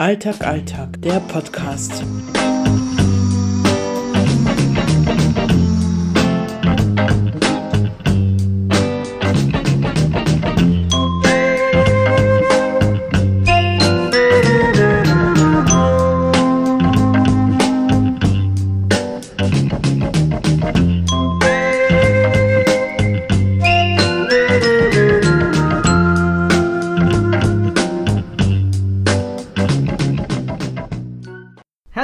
Alltag, Alltag, der Podcast.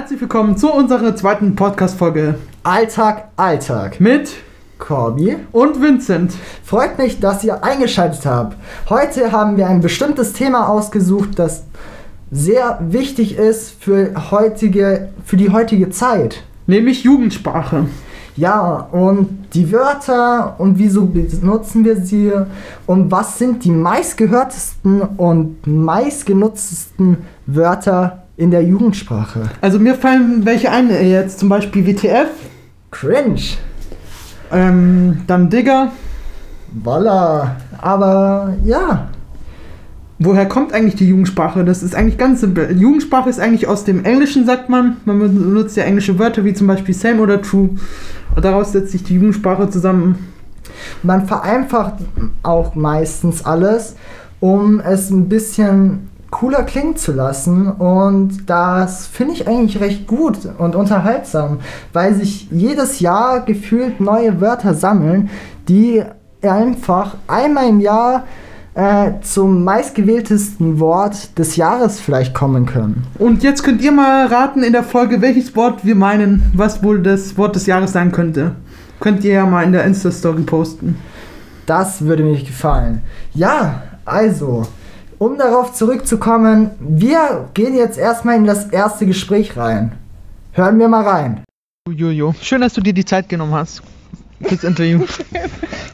Herzlich willkommen zu unserer zweiten Podcast-Folge Alltag, Alltag. mit Corby. und Vincent. Freut mich, dass ihr eingeschaltet habt. Heute haben wir ein bestimmtes Thema ausgesucht, das sehr wichtig ist für, heutige, für die heutige Zeit. Nämlich Jugendsprache. Ja, und die Wörter und wieso benutzen wir sie und was sind die meistgehörtesten und meistgenutztesten Wörter in der Jugendsprache? Also mir fallen welche ein, äh, jetzt zum Beispiel WTF, Cringe. ähm, dann Digger. Voila. Aber ja, Woher kommt eigentlich die Jugendsprache? Das ist eigentlich ganz simpel. Jugendsprache ist eigentlich aus dem Englischen, sagt man. Man benutzt ja englische Wörter wie zum Beispiel same oder true. Und daraus setzt sich die Jugendsprache zusammen. Man vereinfacht auch meistens alles, um es ein bisschen cooler klingen zu lassen. Und das finde ich eigentlich recht gut und unterhaltsam, weil sich jedes Jahr gefühlt neue Wörter sammeln, die einfach einmal im Jahr äh, zum meistgewähltesten Wort des Jahres vielleicht kommen können. Und jetzt könnt ihr mal raten in der Folge, welches Wort wir meinen, was wohl das Wort des Jahres sein könnte. Könnt ihr ja mal in der Insta-Story posten. Das würde mir gefallen. Ja, also, um darauf zurückzukommen, wir gehen jetzt erstmal in das erste Gespräch rein. Hören wir mal rein. Jojo, schön, dass du dir die Zeit genommen hast fürs Interview.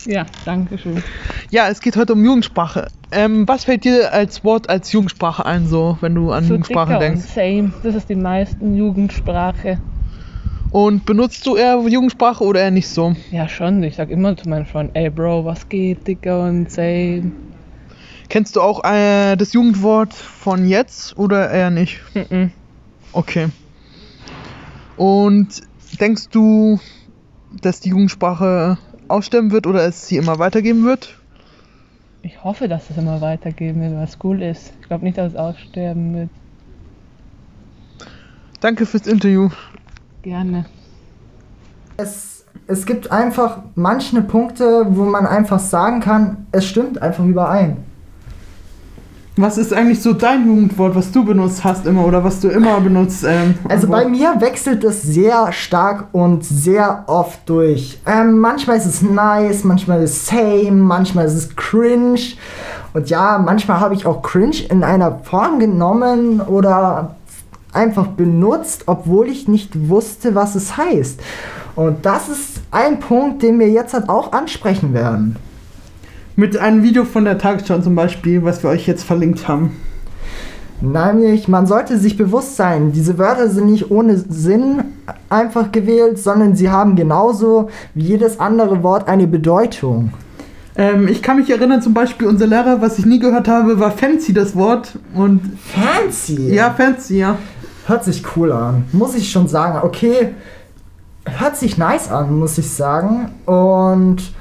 Ja, danke schön. ja, es geht heute um Jugendsprache. Ähm, was fällt dir als Wort als Jugendsprache ein, so, wenn du an So Jugendsprache denkst? Und same, das ist die meisten Jugendsprache. Und benutzt du eher Jugendsprache oder eher nicht so? Ja, schon. Ich sag immer zu meinen Freunden, ey Bro, was geht, dicker und same. Kennst du auch äh, das Jugendwort von jetzt oder eher nicht? Mhm. Okay. Und denkst du, dass die Jugendsprache aussterben wird oder es sie immer weitergeben wird? Ich hoffe, dass es immer weitergehen wird, weil es cool ist. Ich glaube nicht, dass es aussterben wird. Danke fürs Interview. Gerne. Es, es gibt einfach manche Punkte, wo man einfach sagen kann, es stimmt einfach überein. Was ist eigentlich so dein Jugendwort, was du benutzt hast immer oder was du immer benutzt? Ähm, Also bei mir wechselt es sehr stark und sehr oft durch. Ähm, manchmal ist es nice, manchmal ist es same, manchmal ist es cringe. Und ja, manchmal habe ich auch cringe in einer Form genommen oder einfach benutzt, obwohl ich nicht wusste, was es heißt. Und das ist ein Punkt, den wir jetzt halt auch ansprechen werden. Mit einem Video von der Tagesschau zum Beispiel, was wir euch jetzt verlinkt haben. Nämlich, man sollte sich bewusst sein, diese Wörter sind nicht ohne Sinn einfach gewählt, sondern sie haben genauso wie jedes andere Wort eine Bedeutung. Ähm, ich kann mich erinnern, zum Beispiel unser Lehrer, was ich nie gehört habe, war fancy das Wort. Und Fancy! ja, fancy, ja. Hört sich cool an, muss ich schon sagen. Okay, hört sich nice an, muss ich sagen. Und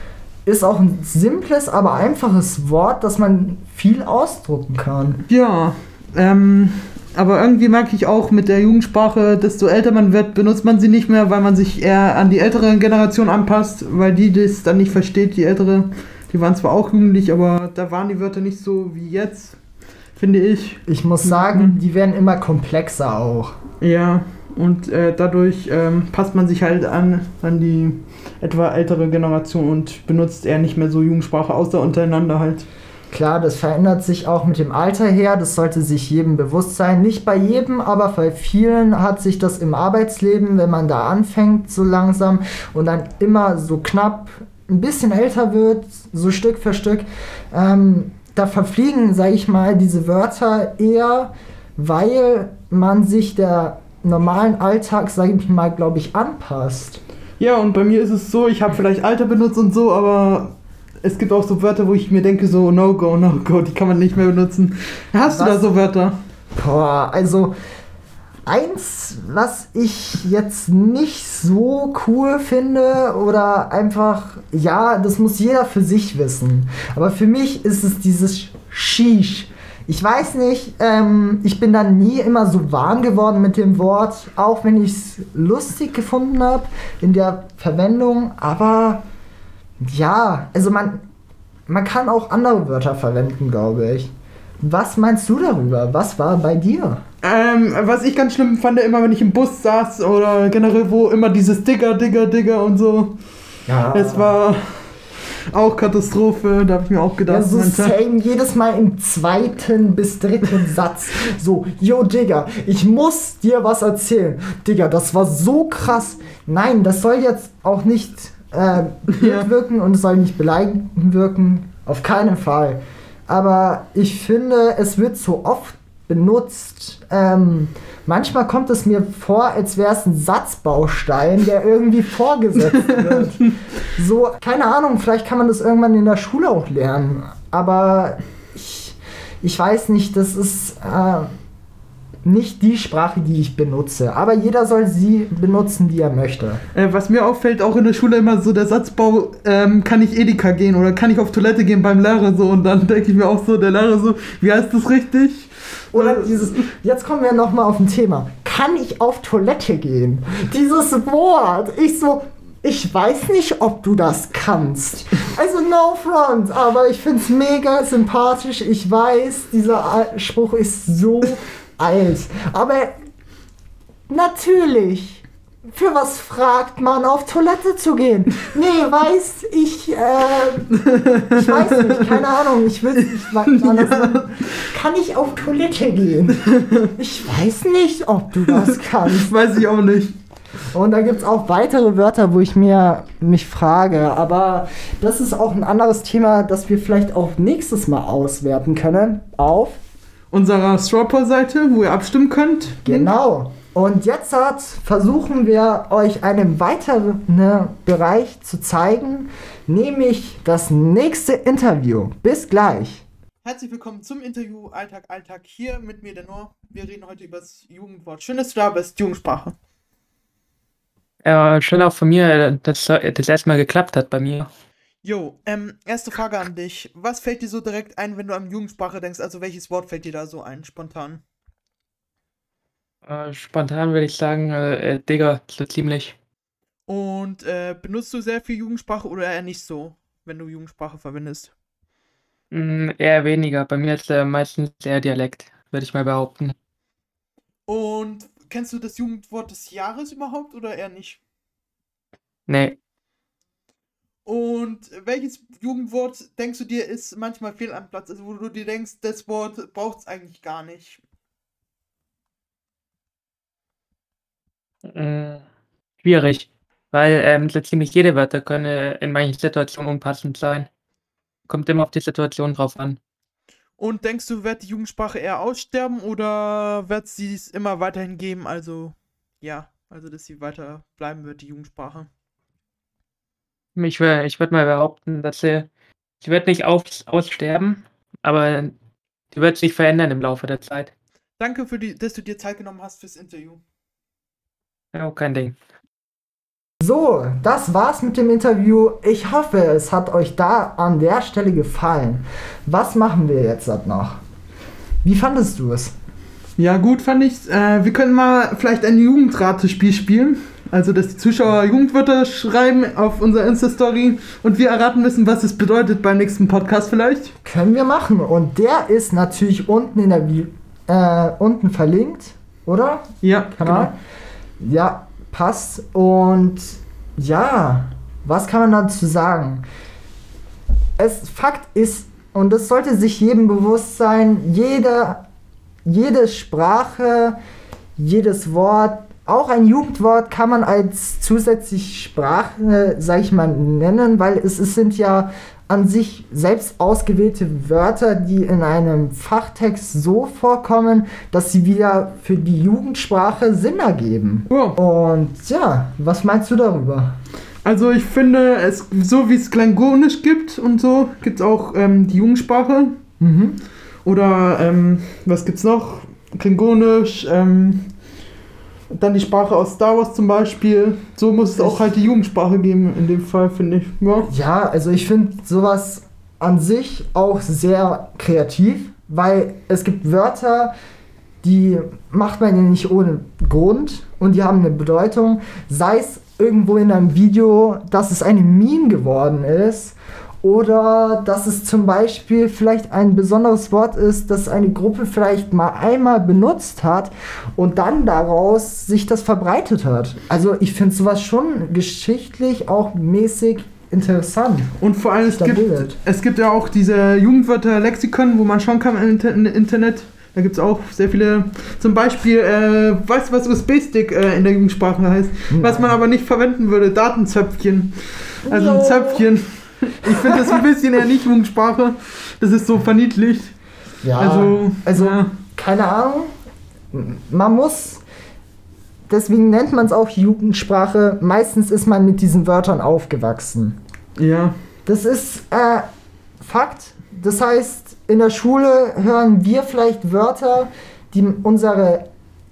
ist auch ein simples, aber einfaches Wort, das man viel ausdrucken kann. Ja, ähm, aber irgendwie merke ich auch mit der Jugendsprache, desto älter man wird, benutzt man sie nicht mehr, weil man sich eher an die ältere Generation anpasst, weil die das dann nicht versteht, die ältere. Die waren zwar auch jugendlich, aber da waren die Wörter nicht so wie jetzt, finde ich. Ich muss sagen, die werden immer komplexer auch. Ja, und äh, dadurch ähm, passt man sich halt an, an die etwa ältere Generation und benutzt eher nicht mehr so Jugendsprache, außer untereinander halt. Klar, das verändert sich auch mit dem Alter her, das sollte sich jedem bewusst sein. Nicht bei jedem, aber bei vielen hat sich das im Arbeitsleben, wenn man da anfängt so langsam und dann immer so knapp ein bisschen älter wird, so Stück für Stück, ähm, da verfliegen, sage ich mal, diese Wörter eher, weil man sich der normalen Alltag, sage ich mal, glaube ich, anpasst. Ja, und bei mir ist es so, ich habe vielleicht Alter benutzt und so, aber es gibt auch so Wörter, wo ich mir denke, so No-Go, No-Go, die kann man nicht mehr benutzen. Hast du Was? da so Wörter? Boah, also eins, was ich jetzt nicht so cool finde oder einfach, ja, das muss jeder für sich wissen. Aber für mich ist es dieses Shish. Ich weiß nicht, ähm, ich bin dann nie immer so warm geworden mit dem Wort, auch wenn ich es lustig gefunden habe in der Verwendung. Aber ja, also man, man kann auch andere Wörter verwenden, glaube ich. Was meinst du darüber? Was war bei dir? Ähm, was ich ganz schlimm fand, immer wenn ich im Bus saß oder generell wo immer dieses Digger, Digger, Digger und so. Ja. Es war auch Katastrophe, da habe ich mir auch Ja, gedacht. so Alter. same jedes Mal im zweiten bis dritten Satz. So, yo Digga, ich muss dir was erzählen. Digga, das war so krass. Nein, das soll jetzt auch nicht äh, Ja. wirken und es soll nicht beleidigend wirken. Auf keinen Fall. Aber ich finde, es wird so oft benutzt. Ähm, manchmal kommt es mir vor, als wäre es ein Satzbaustein, der irgendwie vorgesetzt wird. So, keine Ahnung, vielleicht kann man das irgendwann in der Schule auch lernen. Aber ich, ich weiß nicht, das ist äh, nicht die Sprache, die ich benutze. Aber jeder soll sie benutzen, wie er möchte. Äh, was mir auffällt, auch in der Schule immer so der Satzbau, ähm, kann ich Edeka gehen oder kann ich auf Toilette gehen beim Lehrer so und dann denke ich mir auch so, der Lehrer so, wie heißt das richtig? Oder dieses, jetzt kommen wir nochmal auf ein Thema. Kann ich auf Toilette gehen? Dieses Wort. Ich so, ich weiß nicht, ob du das kannst. Also no front, aber ich find's mega sympathisch. Ich weiß, dieser Spruch ist so alt. Aber natürlich. Für was fragt man, auf Toilette zu gehen? Nee, weiß ich, äh, ich weiß nicht, keine Ahnung, ich will nicht anders sagen. Kann ich auf Toilette gehen? Ich weiß nicht, ob du das kannst. Weiß ich auch nicht. Und da gibt es auch weitere Wörter, wo ich mir mich frage. Aber das ist auch ein anderes Thema, das wir vielleicht auch nächstes Mal auswerten können. Auf. Unserer Strawpaw-Seite, wo ihr abstimmen könnt. Genau. Und jetzt hat, versuchen wir euch einen weiteren Bereich zu zeigen, nämlich das nächste Interview. Bis gleich. Herzlich willkommen zum Interview Alltag, Alltag. Hier mit mir, der Noah. Wir reden heute über das Jugendwort. Schön, dass du da bist, Jugendsprache. Ja, schön auch von mir, dass das erstmal geklappt hat bei mir. Jo, ähm, erste Frage an dich. Was fällt dir so direkt ein, wenn du an Jugendsprache denkst? Also welches Wort fällt dir da so ein, spontan? Äh, spontan würde ich sagen, äh, äh, Digga, so ziemlich. Und äh, benutzt du sehr viel Jugendsprache oder eher nicht so, wenn du Jugendsprache verwendest? Mm, eher weniger. Bei mir ist äh, meistens eher Dialekt, würde ich mal behaupten. Und kennst du das Jugendwort des Jahres überhaupt oder eher nicht? Nee, Und welches Jugendwort denkst du dir ist manchmal fehl am Platz? Also wo du dir denkst, das Wort braucht es eigentlich gar nicht. Mm, schwierig. Weil ähm, so ziemlich jede Wörter können äh, in manchen Situationen unpassend sein. Kommt immer auf die Situation drauf an. Und denkst du, wird die Jugendsprache eher aussterben oder wird sie es immer weiterhin geben? Also, ja, also dass sie weiter bleiben wird, die Jugendsprache. Ich, ich würde mal behaupten, dass sie, sie wird nicht aus, aussterben, aber die wird sich verändern im Laufe der Zeit. Danke, für die, dass du dir Zeit genommen hast fürs Interview. Ja, kein Ding. So, das war's mit dem Interview. Ich hoffe, es hat euch da an der Stelle gefallen. Was machen wir jetzt noch? Wie fandest du es? Ja, gut fand ich. Äh, wir können mal vielleicht ein Jugendratespiel spielen. Also, dass die Zuschauer Jugendwörter schreiben auf unserer Insta-Story und wir erraten müssen, was es bedeutet beim nächsten Podcast vielleicht. Können wir machen. Und der ist natürlich unten in der Vi äh, unten verlinkt, oder? Ja, Kanal. Ja, passt. Und ja, was kann man dazu sagen? Es Fakt ist, und das sollte sich jedem bewusst sein, jede, jede Sprache, jedes Wort, auch ein Jugendwort kann man als zusätzliche Sprache, sag ich mal, nennen, weil es, es sind ja an sich selbst ausgewählte Wörter, die in einem Fachtext so vorkommen, dass sie wieder für die Jugendsprache Sinn ergeben. Ja. Und ja, was meinst du darüber? Also ich finde, es, so wie es Klangonisch gibt und so, gibt es auch ähm, die Jugendsprache. Mhm. Oder ähm, was gibt's noch? Klingonisch, ähm, dann die Sprache aus Star Wars zum Beispiel. So muss es auch halt die Jugendsprache geben, in dem Fall, finde ich. Ja. Ja, also ich finde sowas an sich auch sehr kreativ, weil es gibt Wörter, die macht man ja nicht ohne Grund und die haben eine Bedeutung. Sei es irgendwo in einem Video, dass es eine Meme geworden ist oder dass es zum Beispiel vielleicht ein besonderes Wort ist, das eine Gruppe vielleicht mal einmal benutzt hat und dann daraus sich das verbreitet hat. Also ich finde sowas schon geschichtlich auch mäßig interessant. Und vor allem, es gibt, es gibt ja auch diese Jugendwörter-Lexikon, wo man schauen kann im Inter im Internet. Da gibt es auch sehr viele, zum Beispiel, äh, weißt du, was USB-Stick äh, in der Jugendsprache heißt? Was man aber nicht verwenden würde, Datenzöpfchen. Also ein. Zöpfchen. Ich finde das ein bisschen Jugendsprache. Das ist so verniedlicht. Ja, Also, also ja. keine Ahnung. Man muss, deswegen nennt man es auch Jugendsprache. Meistens ist man mit diesen Wörtern aufgewachsen. Ja. Das ist äh, Fakt. Das heißt, in der Schule hören wir vielleicht Wörter, die unsere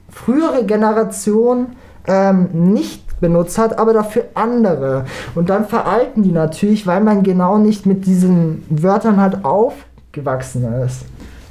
frühere Generation ähm, nicht benutzt hat, aber dafür andere. Und dann veralten die natürlich, weil man genau nicht mit diesen Wörtern halt aufgewachsen ist.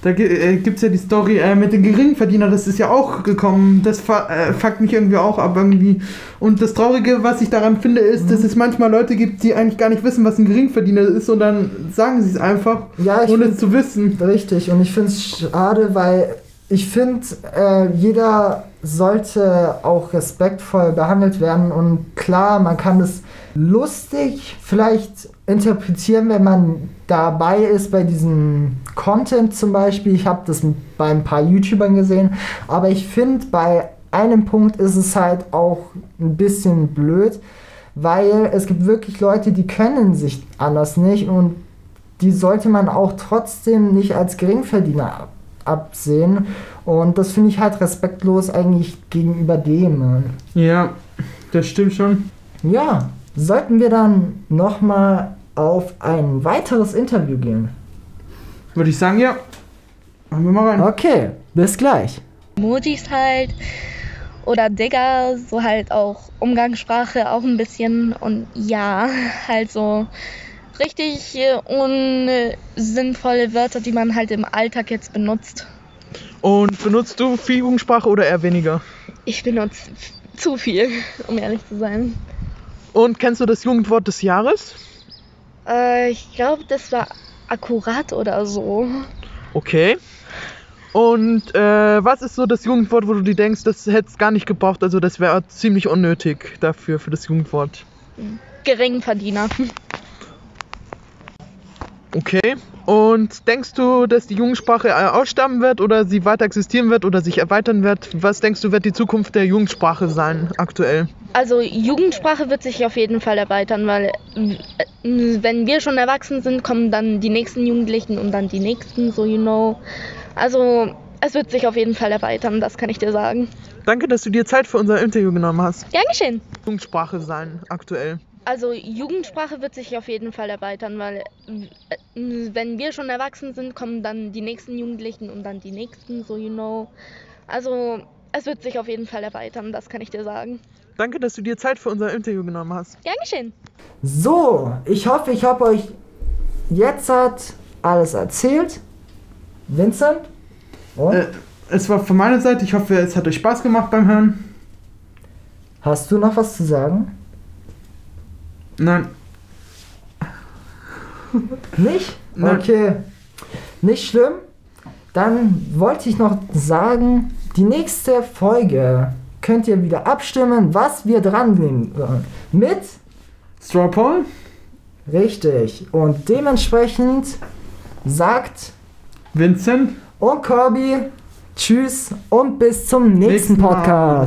Da äh, gibt es ja die Story äh, mit den Geringverdienern, das ist ja auch gekommen. Das äh, fuckt mich irgendwie auch ab irgendwie. Und das Traurige, was ich daran finde, ist, dass es manchmal Leute gibt, die eigentlich gar nicht wissen, was ein Geringverdiener ist und dann sagen sie es einfach, Ja, ohne es zu wissen. Richtig, und ich finde es schade, weil ich finde, äh, jeder sollte auch respektvoll behandelt werden und klar, man kann das lustig vielleicht interpretieren, wenn man dabei ist bei diesem Content zum Beispiel. Ich habe das bei ein paar YouTubern gesehen, aber ich finde, bei einem Punkt ist es halt auch ein bisschen blöd, weil es gibt wirklich Leute, die können sich anders nicht und die sollte man auch trotzdem nicht als Geringverdiener ab absehen. Und das finde ich halt respektlos eigentlich gegenüber dem. Ja, das stimmt schon. Ja, sollten wir dann nochmal auf ein weiteres Interview gehen? Würde ich sagen, ja. Machen wir mal rein. Okay, bis gleich. Emojis halt oder Digger, so halt auch Umgangssprache auch ein bisschen und ja, halt so richtig äh, unsinnvolle Wörter, die man halt im Alltag jetzt benutzt. Und benutzt du viel Jugendsprache oder eher weniger? Ich benutze zu viel, um ehrlich zu sein. Und kennst du das Jugendwort des Jahres? Äh, ich glaube, das war akkurat oder so. Okay. Und äh, was ist so das Jugendwort, wo du dir denkst, das hätte es gar nicht gebraucht, also das wäre ziemlich unnötig dafür, für das Jugendwort? Geringverdiener. Okay. Und denkst du, dass die Jugendsprache äh, aussterben wird oder sie weiter existieren wird oder sich erweitern wird? Was denkst du, wird die Zukunft der Jugendsprache sein aktuell? Also Jugendsprache wird sich auf jeden Fall erweitern, weil äh, wenn wir schon erwachsen sind, kommen dann die nächsten Jugendlichen und dann die nächsten, so you know. Also es wird sich auf jeden Fall erweitern, das kann ich dir sagen. Danke, dass du dir Zeit für unser Interview genommen hast. Gern geschehen. Jugendsprache sein aktuell. Also Jugendsprache wird sich auf jeden Fall erweitern, weil äh, wenn wir schon erwachsen sind, kommen dann die nächsten Jugendlichen und dann die nächsten, so you know. Also es wird sich auf jeden Fall erweitern, das kann ich dir sagen. Danke, dass du dir Zeit für unser Interview genommen hast. Gern geschehen. So, ich hoffe, ich habe euch jetzt hat alles erzählt. Vincent? Und? Äh, es war von meiner Seite, ich hoffe, es hat euch Spaß gemacht beim Hören. Hast du noch was zu sagen? Nein. Nicht? Nein. Okay. Nicht schlimm. Dann wollte ich noch sagen, die nächste Folge könnt ihr wieder abstimmen, was wir dran nehmen sollen. Mit Straw Poll? richtig. Und dementsprechend sagt Vincent? und Corby Tschüss und bis zum nächsten Nächsten Mal.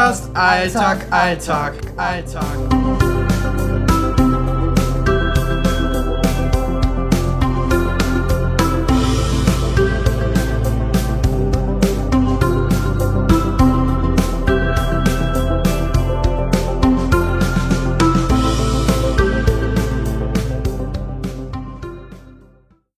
Podcast. Podcast Alltag, Alltag, Alltag.